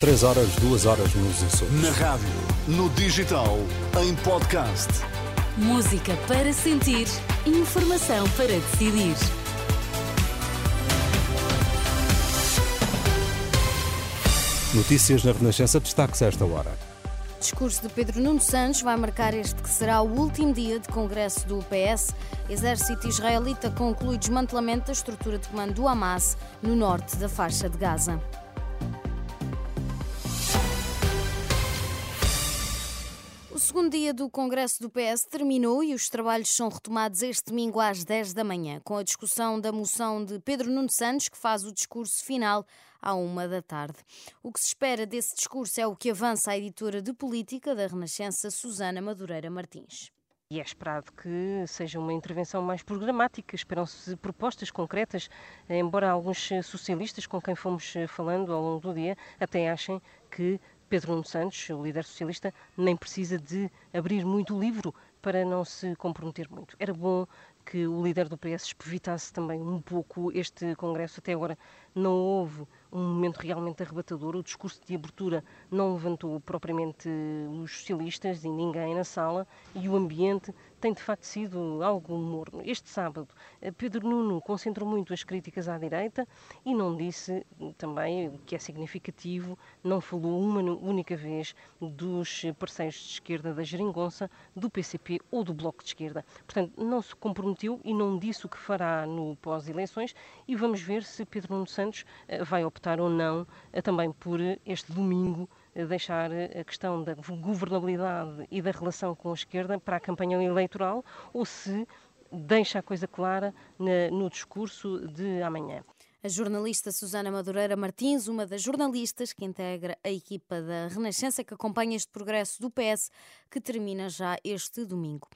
3 horas, 2 horas nos Açores. Na rádio, no digital, em podcast. Música para sentir, informação para decidir. Notícias na Renascença, destaques a esta hora. Discurso de Pedro Nuno Santos vai marcar este que será o último dia de congresso do PS. Exército israelita conclui desmantelamento da estrutura de comando do Hamas no norte da faixa de Gaza. O segundo dia do Congresso do PS terminou e os trabalhos são retomados este domingo às 10 da manhã, com a discussão da moção de Pedro Nuno Santos, que faz o discurso final à uma da tarde. O que se espera desse discurso é o que avança a editora de política da Renascença, Susana Madureira Martins. E é esperado que seja uma intervenção mais programática, esperam-se propostas concretas, embora alguns socialistas com quem fomos falando ao longo do dia até achem que Pedro Nuno Santos, o líder socialista, nem precisa de abrir muito o livro para não se comprometer muito. Era bom que o líder do PS evitasse também um pouco este Congresso. Até agora não houve um momento realmente arrebatador. O discurso de abertura não levantou propriamente os socialistas e ninguém na sala e o ambiente tem de facto sido algo morno. Este sábado, eh, Pedro Nuno concentrou muito as críticas à direita e não disse também, o que é significativo, não falou uma única vez dos parceiros de esquerda da Geringonça, do PCP ou do Bloco de Esquerda. Portanto, não se comprometeu e não disse o que fará no pós-eleições e vamos ver se Pedro Nuno Santos eh, vai optar ou não eh, também por este domingo deixar a questão da governabilidade e da relação com a esquerda para a campanha eleitoral ou se deixa a coisa clara no discurso de amanhã. A jornalista Susana Madureira Martins, uma das jornalistas que integra a equipa da Renascença que acompanha este progresso do PS, que termina já este domingo.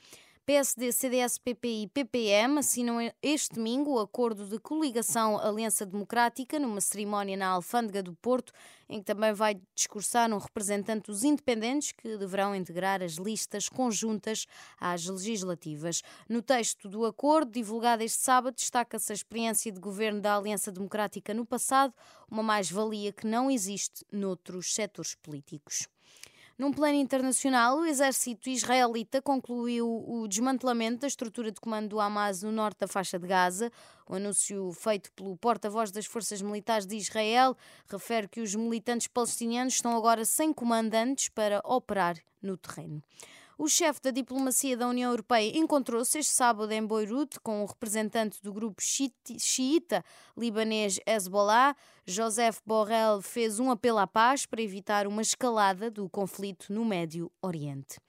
PSD, CDS, PP e PPM assinam este domingo o acordo de coligação Aliança Democrática numa cerimónia na Alfândega do Porto, em que também vai discursar um representante dos independentes que deverão integrar as listas conjuntas às legislativas. No texto do acordo, divulgado este sábado, destaca-se a experiência de governo da Aliança Democrática no passado, uma mais-valia que não existe noutros setores políticos. Num plano internacional, o exército israelita concluiu o desmantelamento da estrutura de comando do Hamas no norte da faixa de Gaza. O anúncio feito pelo porta-voz das Forças Militares de Israel refere que os militantes palestinianos estão agora sem comandantes para operar no terreno. O chefe da diplomacia da União Europeia encontrou-se este sábado em Beirute com o representante do grupo xiita libanês Hezbollah. Joseph Borrell fez um apelo à paz para evitar uma escalada do conflito no Médio Oriente.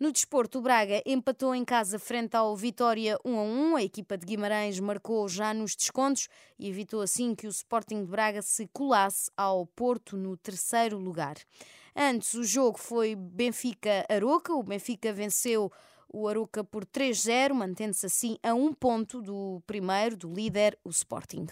No desporto, o Braga empatou em casa frente ao Vitória 1 a 1. A equipa de Guimarães marcou já nos descontos e evitou assim que o Sporting de Braga se colasse ao Porto no terceiro lugar. Antes, o jogo foi Benfica-Aroca. O Benfica venceu o Aroca por 3-0, mantendo-se assim a um ponto do primeiro, do líder, o Sporting.